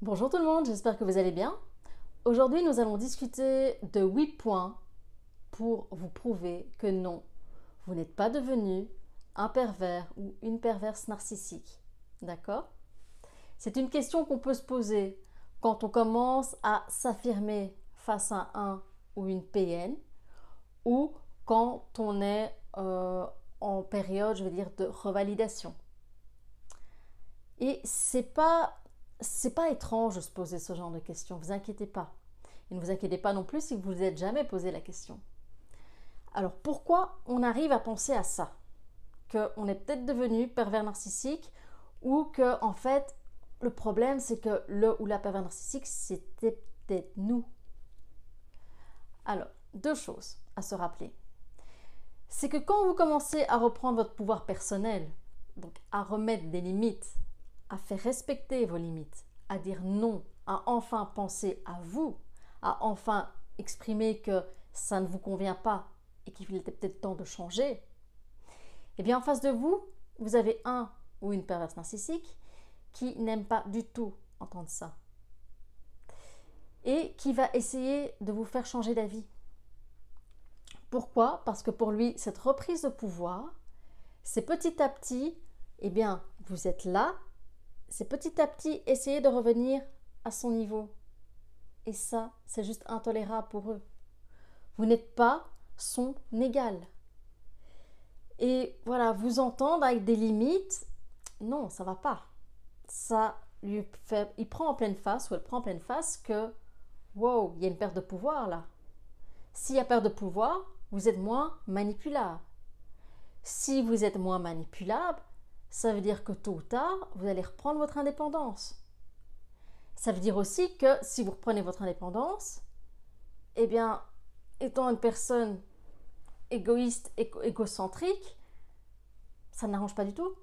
Bonjour tout le monde, j'espère que vous allez bien. Aujourd'hui, nous allons discuter de 8 points pour vous prouver que non, vous n'êtes pas devenu un pervers ou une perverse narcissique. D'accord? C'est une question qu'on peut se poser quand on commence à s'affirmer face à un ou une PN ou quand on est euh, en période, je veux dire, de revalidation. Et c'est pas c'est pas étrange de se poser ce genre de questions, vous inquiétez pas. Et ne vous inquiétez pas non plus si vous vous êtes jamais posé la question. Alors pourquoi on arrive à penser à ça? Qu'on est peut-être devenu pervers narcissique ou que en fait le problème c'est que le ou la pervers narcissique c'était peut-être nous. Alors, deux choses à se rappeler. C'est que quand vous commencez à reprendre votre pouvoir personnel, donc à remettre des limites, à faire respecter vos limites, à dire non, à enfin penser à vous, à enfin exprimer que ça ne vous convient pas et qu'il était peut-être temps de changer, eh bien en face de vous, vous avez un ou une perverse narcissique qui n'aime pas du tout entendre ça et qui va essayer de vous faire changer d'avis. Pourquoi? Parce que pour lui, cette reprise de pouvoir, c'est petit à petit, eh bien, vous êtes là, c'est petit à petit essayer de revenir à son niveau. Et ça, c'est juste intolérable pour eux. Vous n'êtes pas son égal. Et voilà, vous entendre avec des limites, non, ça va pas. Ça lui fait, il prend en pleine face ou elle prend en pleine face que, wow, il y a une perte de pouvoir là. S'il y a perte de pouvoir, vous êtes moins manipulable. Si vous êtes moins manipulable, ça veut dire que tôt ou tard, vous allez reprendre votre indépendance. Ça veut dire aussi que si vous reprenez votre indépendance, eh bien, étant une personne égoïste, égocentrique, ça n'arrange pas du tout.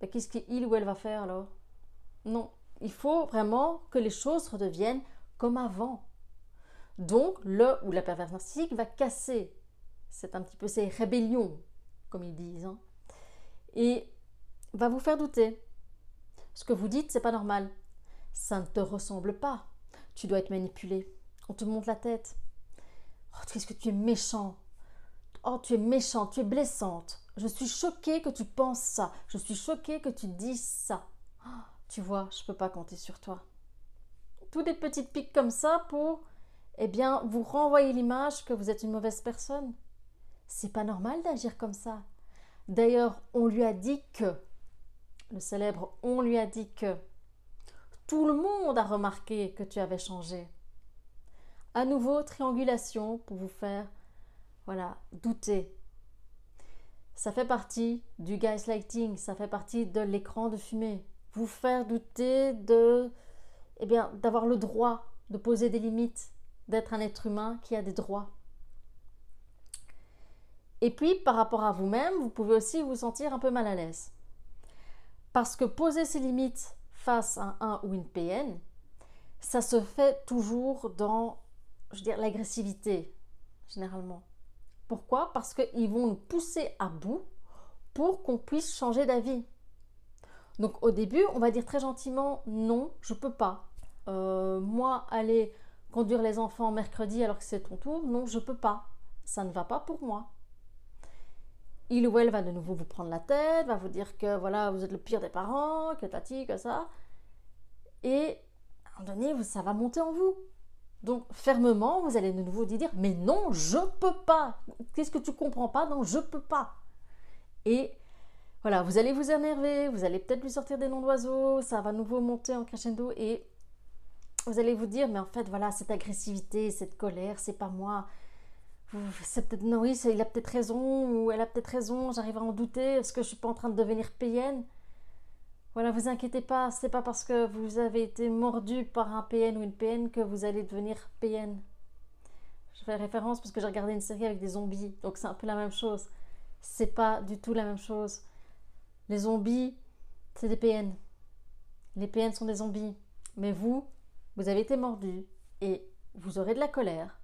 Qu'est-ce qu'il ou elle va faire alors? Non, il faut vraiment que les choses redeviennent comme avant. Donc, le ou la perverse narcissique va casser. C'est un petit peu ces rébellions, comme ils disent. Hein et va vous faire douter. Ce que vous dites, c'est pas normal. Ça ne te ressemble pas. Tu dois être manipulé. On te monte la tête. Oh, qu'est-ce que tu es méchant. Oh, tu es méchant, tu es blessante. Je suis choquée que tu penses ça. Je suis choquée que tu dises ça. Oh, tu vois, je ne peux pas compter sur toi. Toutes des petites piques comme ça pour, eh bien, vous renvoyer l'image que vous êtes une mauvaise personne. C'est pas normal d'agir comme ça. D'ailleurs, on lui a dit que, le célèbre on lui a dit que, tout le monde a remarqué que tu avais changé. À nouveau, triangulation pour vous faire, voilà, douter. Ça fait partie du gaslighting, ça fait partie de l'écran de fumée. Vous faire douter de, eh bien, d'avoir le droit de poser des limites, d'être un être humain qui a des droits. Et puis, par rapport à vous-même, vous pouvez aussi vous sentir un peu mal à l'aise. Parce que poser ses limites face à un ou une PN, ça se fait toujours dans, je l'agressivité, généralement. Pourquoi? Parce qu'ils vont nous pousser à bout pour qu'on puisse changer d'avis. Donc au début, on va dire très gentiment non, je peux pas. Euh, moi, aller conduire les enfants mercredi alors que c'est ton tour, non, je peux pas. Ça ne va pas pour moi il ou elle va de nouveau vous prendre la tête, va vous dire que voilà, vous êtes le pire des parents, que tati, que ça. Et à un moment donné, ça va monter en vous. Donc fermement, vous allez de nouveau dire mais non, je peux pas. Qu'est-ce que tu comprends pas? Non, je peux pas. Et voilà, vous allez vous énerver, vous allez peut-être lui sortir des noms d'oiseaux, ça va de nouveau monter en crescendo et vous allez vous dire mais en fait voilà, cette agressivité, cette colère, c'est pas moi peut-être non, oui, il a peut-être raison ou elle a peut-être raison, j'arrive à en douter, est-ce que je suis pas en train de devenir PN Voilà, vous inquiétez pas, c'est pas parce que vous avez été mordu par un PN ou une PN que vous allez devenir PN. Je fais référence parce que j'ai regardé une série avec des zombies, donc c'est un peu la même chose. C'est pas du tout la même chose. Les zombies, c'est des PN. Les PN sont des zombies. Mais vous, vous avez été mordu et vous aurez de la colère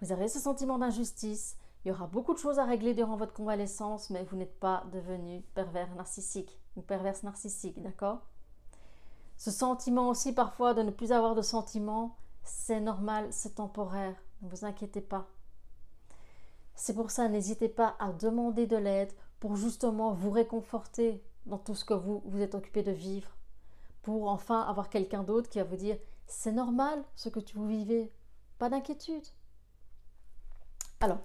vous avez ce sentiment d'injustice. Il y aura beaucoup de choses à régler durant votre convalescence, mais vous n'êtes pas devenu pervers narcissique ou perverse narcissique, d'accord? Ce sentiment aussi parfois de ne plus avoir de sentiments, c'est normal, c'est temporaire. Ne vous inquiétez pas. C'est pour ça, n'hésitez pas à demander de l'aide pour justement vous réconforter dans tout ce que vous vous êtes occupé de vivre. Pour enfin avoir quelqu'un d'autre qui va vous dire c'est normal ce que tu vous vivez, pas d'inquiétude. Alors,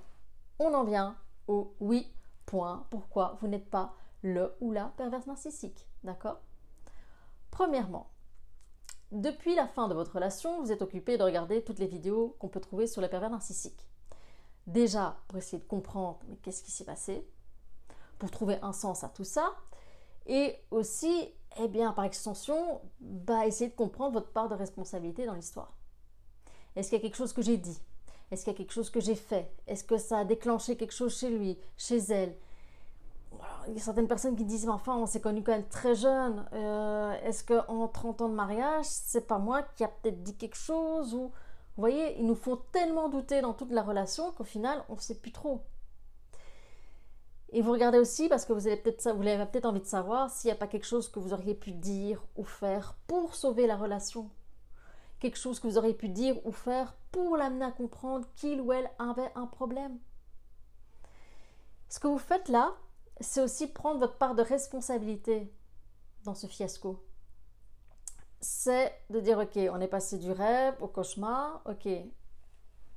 on en vient au oui, point, pourquoi vous n'êtes pas le ou la perverse narcissique. D'accord? Premièrement, depuis la fin de votre relation, vous êtes occupé de regarder toutes les vidéos qu'on peut trouver sur les pervers narcissiques. Déjà, pour essayer de comprendre qu'est-ce qui s'est passé, pour trouver un sens à tout ça, et aussi, eh bien, par extension, bah, essayer de comprendre votre part de responsabilité dans l'histoire. Est-ce qu'il y a quelque chose que j'ai dit? Est-ce qu'il y a quelque chose que j'ai fait? Est-ce que ça a déclenché quelque chose chez lui, chez elle? Il y a certaines personnes qui disent, mais enfin, on s'est connus quand même très jeune. Euh, est-ce qu'en 30 ans de mariage, c'est pas moi qui a peut-être dit quelque chose ou... Vous voyez, ils nous font tellement douter dans toute la relation qu'au final, on ne sait plus trop. Et vous regardez aussi parce que vous avez peut-être vous avez peut-être envie de savoir s'il n'y a pas quelque chose que vous auriez pu dire ou faire pour sauver la relation. Quelque chose que vous auriez pu dire ou faire pour l'amener à comprendre qu'il ou elle avait un problème. Ce que vous faites là, c'est aussi prendre votre part de responsabilité dans ce fiasco. C'est de dire, ok, on est passé du rêve au cauchemar, ok,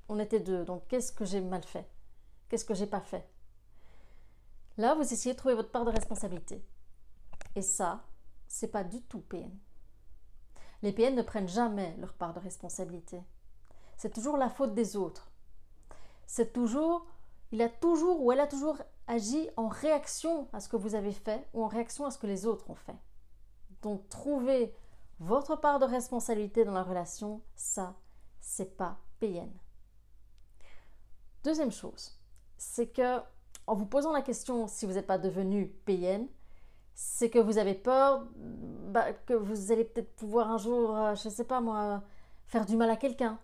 on était deux, donc qu'est-ce que j'ai mal fait? Qu'est-ce que j'ai pas fait? Là, vous essayez de trouver votre part de responsabilité. Et ça, c'est pas du tout PN. Les PN ne prennent jamais leur part de responsabilité. C'est toujours la faute des autres. C'est toujours, il a toujours ou elle a toujours agit en réaction à ce que vous avez fait ou en réaction à ce que les autres ont fait. Donc trouver votre part de responsabilité dans la relation, ça, c'est pas PN. Deuxième chose, c'est que en vous posant la question si vous n'êtes pas devenu PN, c'est que vous avez peur bah, que vous allez peut-être pouvoir un jour, euh, je ne sais pas moi, faire du mal à quelqu'un,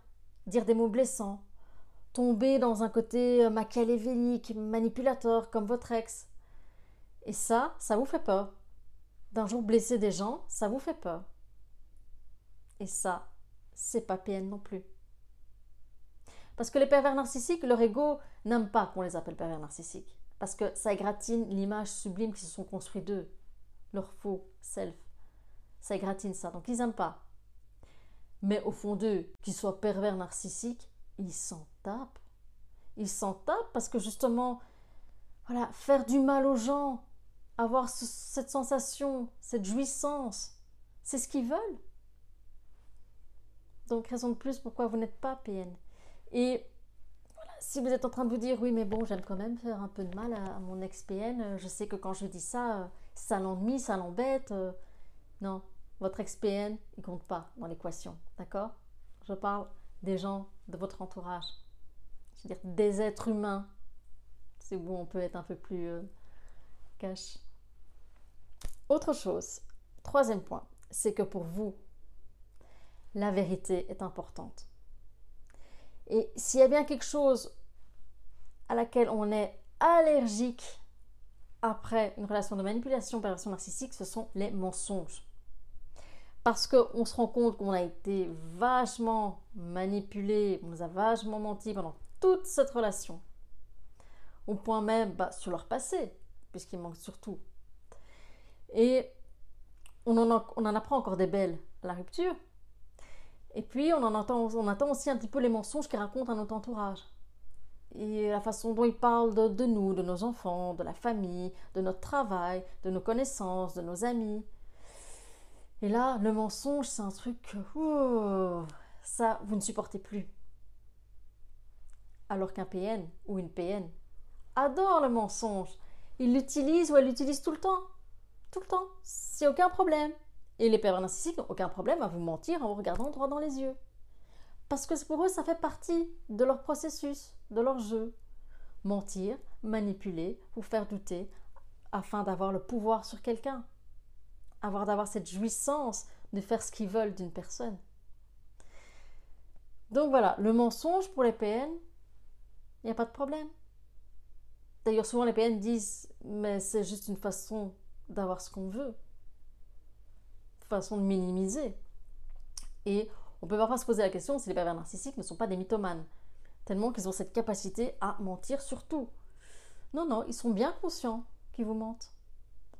dire des mots blessants, tomber dans un côté euh, machiavélique, manipulateur comme votre ex. Et ça, ça vous fait peur. D'un jour blesser des gens, ça vous fait peur. Et ça, c'est pas PN non plus. Parce que les pervers narcissiques, leur ego n'aime pas qu'on les appelle pervers narcissiques. Parce que ça égratine l'image sublime qu'ils se sont construits d'eux. Leur faux self. Ça égratine ça. Donc ils n'aiment pas. Mais au fond d'eux, qu'ils soient pervers narcissiques, ils s'en tapent. Ils s'en tapent parce que justement, voilà, faire du mal aux gens, avoir cette sensation, cette jouissance, c'est ce qu'ils veulent. Donc, raison de plus pourquoi vous n'êtes pas PN. Et voilà, si vous êtes en train de vous dire, oui, mais bon, j'aime quand même faire un peu de mal à, mon ex-PN, je sais que quand je dis ça, ça l'embête. Euh, non, votre ex-PN, il compte pas dans l'équation, d'accord? Je parle des gens de votre entourage. Je veux dire, des êtres humains. C'est où on peut être un peu plus euh. Autre chose, troisième point, c'est que pour vous, la vérité est importante. Et s'il y a bien quelque chose à laquelle on est allergique après une relation de manipulation, perversion narcissique, ce sont les mensonges parce qu'on se rend compte qu'on a été vachement manipulé, on nous a vachement menti pendant toute cette relation. Au point même bah, sur leur passé, puisqu'il manque surtout. Et on en, apprend encore des belles à la rupture. Et puis on en entend, on entend aussi un petit peu les mensonges qu'ils racontent à notre entourage. Et la façon dont ils parlent de, nous, de nos enfants, de la famille, de notre travail, de nos connaissances, de nos amis. Et là, le mensonge, c'est un truc que ça, vous ne supportez plus. Alors qu'un PN ou une PN adore le mensonge. Il l'utilise ou elle l'utilise tout le temps. Tout le temps. C'est aucun problème. Et les pervers narcissiques n'ont aucun problème à vous mentir en vous regardant droit dans les yeux. Parce que pour eux, ça fait partie de leur processus, de leur jeu. Mentir, manipuler, vous faire douter, afin d'avoir le pouvoir sur quelqu'un avoir d'avoir cette jouissance de faire ce qu'ils veulent d'une personne. Donc voilà, le mensonge pour les PN, il n'y a pas de problème. D'ailleurs, souvent les PN disent, mais c'est juste une façon d'avoir ce qu'on veut. façon de minimiser. Et on peut parfois se poser la question si les pervers narcissiques ne sont pas des mythomanes, tellement qu'ils ont cette capacité à mentir sur tout. Non, non, ils sont bien conscients qu'ils vous mentent,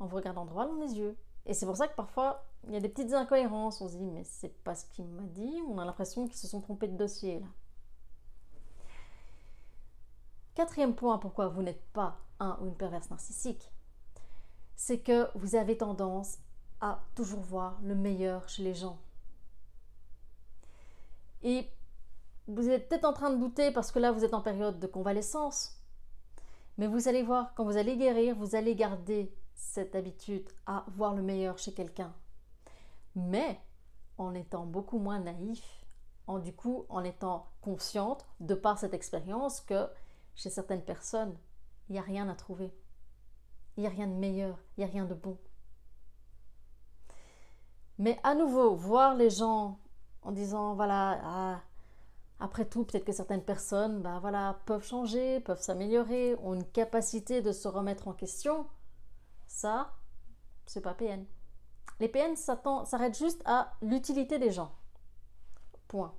en vous regardant droit dans les yeux. Et c'est pour ça que parfois, il y a des petites incohérences. On se dit, mais c'est pas ce qu'il m'a dit. On a l'impression qu'ils se sont trompés de dossier. Quatrième point pourquoi vous n'êtes pas un ou une perverse narcissique, c'est que vous avez tendance à toujours voir le meilleur chez les gens. Et vous êtes peut-être en train de douter parce que là vous êtes en période de convalescence. Mais vous allez voir, quand vous allez guérir, vous allez garder cette habitude à voir le meilleur chez quelqu'un. Mais en étant beaucoup moins naïf, en du coup en étant consciente de par cette expérience que chez certaines personnes, il n'y a rien à trouver. Il n'y a rien de meilleur, il n'y a rien de bon. Mais à nouveau, voir les gens en disant, voilà, ah, après tout, peut-être que certaines personnes bah, voilà, peuvent changer, peuvent s'améliorer, ont une capacité de se remettre en question, ça, c'est pas PN. Les PN s'arrêtent juste à l'utilité des gens. Point.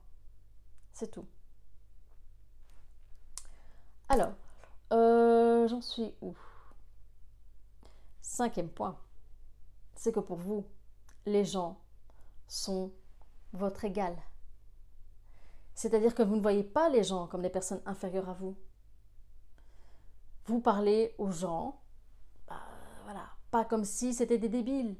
C'est tout. Alors, euh, j'en suis où? Cinquième point, c'est que pour vous, les gens sont votre égal. C'est-à-dire que vous ne voyez pas les gens comme des personnes inférieures à vous. Vous parlez aux gens, bah, voilà, pas comme si c'était des débiles,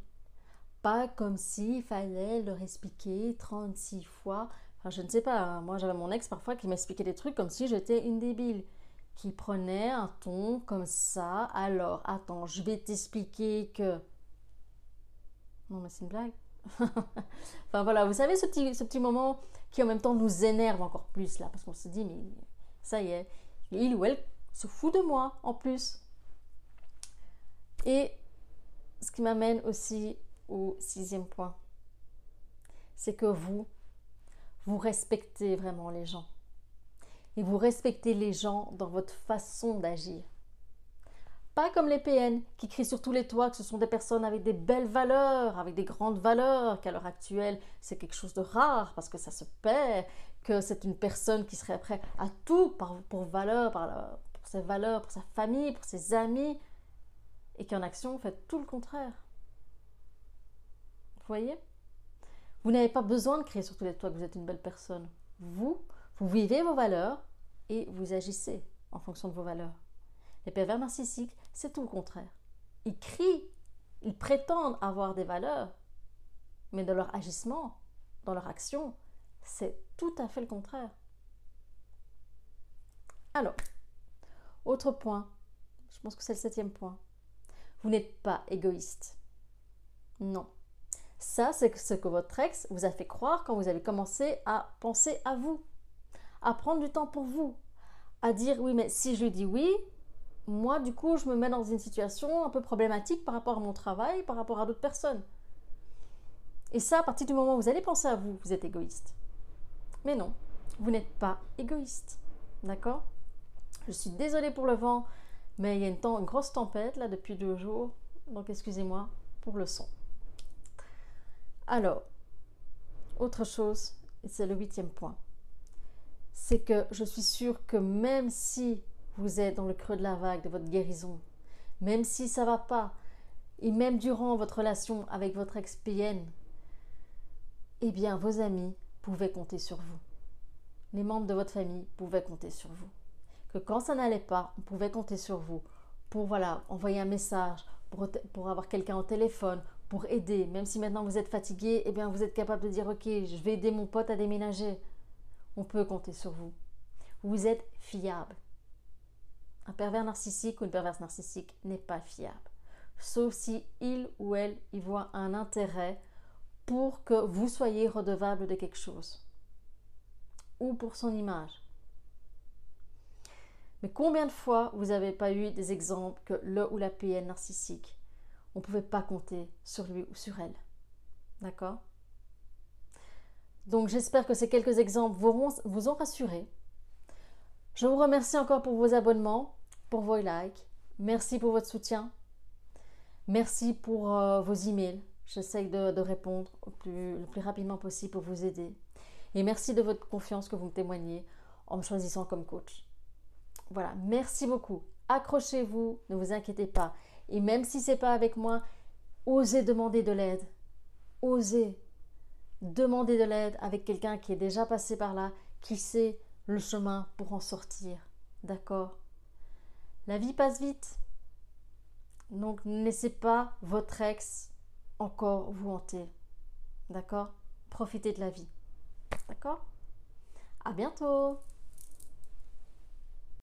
pas comme s'il fallait leur expliquer 36 fois. Enfin, je ne sais pas, hein. moi j'avais mon ex parfois qui m'expliquait des trucs comme si j'étais une débile qui prenait un ton comme ça. Alors, attends, je vais t'expliquer que... Non, mais c'est une blague. enfin voilà, vous savez ce petit, ce petit moment qui en même temps nous énerve encore plus là, parce qu'on se dit, mais ça y est, il ou elle se fout de moi en plus. Et ce qui m'amène aussi au sixième point, c'est que vous, vous respectez vraiment les gens et vous respectez les gens dans votre façon d'agir. Pas comme les PN qui crient sur tous les toits que ce sont des personnes avec des belles valeurs, avec des grandes valeurs, qu'à l'heure actuelle c'est quelque chose de rare parce que ça se perd, que c'est une personne qui serait prête à tout pour valeur, pour ses valeurs, pour sa famille, pour ses amis, et qui en action fait tout le contraire. Vous voyez? Vous n'avez pas besoin de crier sur tous les toits que vous êtes une belle personne. Vous, vous vivez vos valeurs et vous agissez en fonction de vos valeurs. Les pervers narcissiques, c'est tout le contraire. Ils crient, ils prétendent avoir des valeurs, mais dans leur agissement, dans leur action, c'est tout à fait le contraire. Alors, autre point, je pense que c'est le septième point. Vous n'êtes pas égoïste. Non. Ça, c'est ce que votre ex vous a fait croire quand vous avez commencé à penser à vous à prendre du temps pour vous, à dire oui, mais si je dis oui, moi, du coup, je me mets dans une situation un peu problématique par rapport à mon travail, par rapport à d'autres personnes. Et ça, à partir du moment où vous allez penser à vous, vous êtes égoïste. Mais non, vous n'êtes pas égoïste. D'accord? Je suis désolée pour le vent, mais il y a une, grosse tempête là depuis deux jours. Donc excusez-moi pour le son. Alors, autre chose, et c'est le huitième point c'est que je suis sûre que même si vous êtes dans le creux de la vague de votre guérison, même si ça va pas, et même durant votre relation avec votre ex-PN, eh bien vos amis pouvaient compter sur vous. Les membres de votre famille pouvaient compter sur vous. Que quand ça n'allait pas, on pouvait compter sur vous pour voilà, envoyer un message, pour, pour avoir quelqu'un au téléphone, pour aider. Même si maintenant vous êtes fatigué, eh bien vous êtes capable de dire ok, je vais aider mon pote à déménager on peut compter sur vous. Vous êtes fiable. Un pervers narcissique ou une perverse narcissique n'est pas fiable. Sauf si il ou elle y voit un intérêt pour que vous soyez redevable de quelque chose. Ou pour son image. Mais combien de fois vous n'avez pas eu des exemples que le ou la PN narcissique, on ne pouvait pas compter sur lui ou sur elle D'accord? Donc j'espère que ces quelques exemples vous, ont rassuré. Je vous remercie encore pour vos abonnements, pour vos likes. Merci pour votre soutien. Merci pour euh, vos emails. J'essaye de, répondre le plus rapidement possible pour vous aider. Et merci de votre confiance que vous me témoignez en me choisissant comme coach. Voilà, merci beaucoup. Accrochez-vous, ne vous inquiétez pas. Et même si c'est pas avec moi, osez demander de l'aide. Osez demander de l'aide avec quelqu'un qui est déjà passé par là, qui sait le chemin pour en sortir. D'accord? La vie passe vite. Donc ne laissez pas votre ex encore vous hanter. D'accord? Profitez de la vie. D'accord? À bientôt